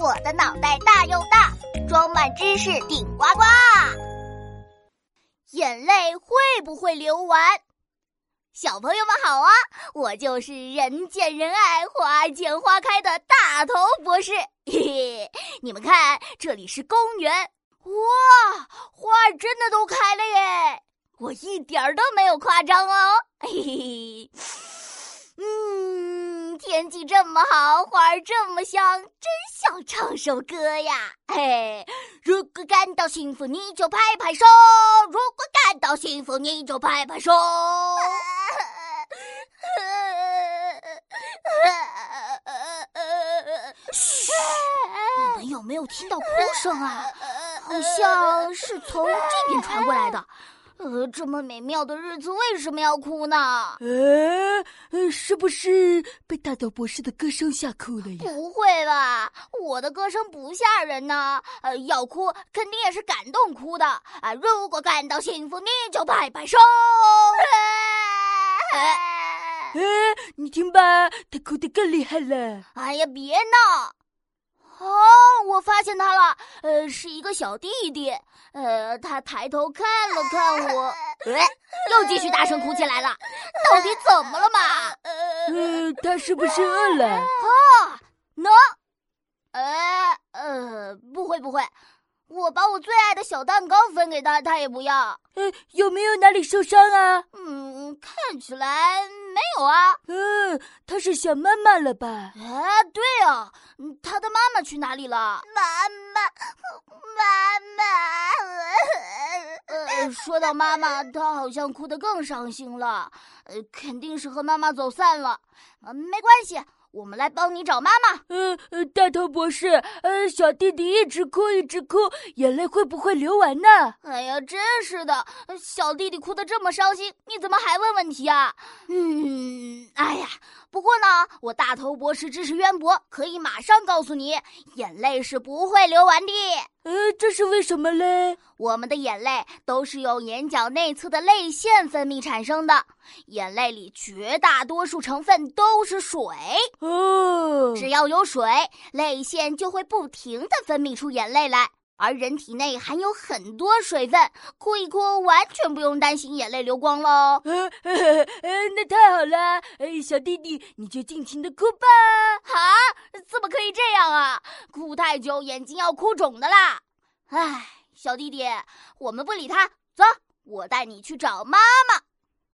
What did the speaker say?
我的脑袋大又大，装满知识顶呱呱。眼泪会不会流完？小朋友们好啊，我就是人见人爱、花见花开的大头博士。嘿嘿，你们看，这里是公园，哇，花儿真的都开了耶！我一点儿都没有夸张哦。嘿嘿，天气这么好，花儿这么香，真想唱首歌呀！嘿，如果感到幸福，你就拍拍手；如果感到幸福，你就拍拍手。嘘，你们有没有听到哭声啊？好像是从这边传过来的。呃，这么美妙的日子为什么要哭呢？呃，是不是被大头博士的歌声吓哭了呀？不会吧，我的歌声不吓人呢。呃，要哭肯定也是感动哭的啊。如果感到幸福，你就拍拍手。哎，你听吧，他哭得更厉害了。哎呀，别闹。哦，我发现他了，呃，是一个小弟弟，呃，他抬头看了看我，又继续大声哭起来了，到底怎么了嘛？呃，他是不是饿了？啊，能？呃呃，不会不会。我把我最爱的小蛋糕分给他，他也不要。呃，有没有哪里受伤啊？嗯，看起来没有啊。嗯，他是想妈妈了吧？哎，对啊，他的妈妈去哪里了？妈妈，妈妈。呃，说到妈妈，他好像哭得更伤心了。呃，肯定是和妈妈走散了。呃，没关系。我们来帮你找妈妈。呃呃，大头博士，呃，小弟弟一直哭一直哭，眼泪会不会流完呢？哎呀，真是的，小弟弟哭得这么伤心，你怎么还问问题啊？嗯，哎呀，不过呢，我大头博士知识渊博，可以马上告诉你，眼泪是不会流完的。呃，这是为什么嘞？我们的眼泪都是由眼角内侧的泪腺分泌产生的，眼泪里绝大多数成分都是水。哦，只要有水，泪腺就会不停的分泌出眼泪来。而人体内含有很多水分，哭一哭完全不用担心眼泪流光喽。呃，那太好了，小弟弟你就尽情的哭吧。啊，怎么可以这样啊？哭太久眼睛要哭肿的啦。唉，小弟弟，我们不理他，走，我带你去找妈妈。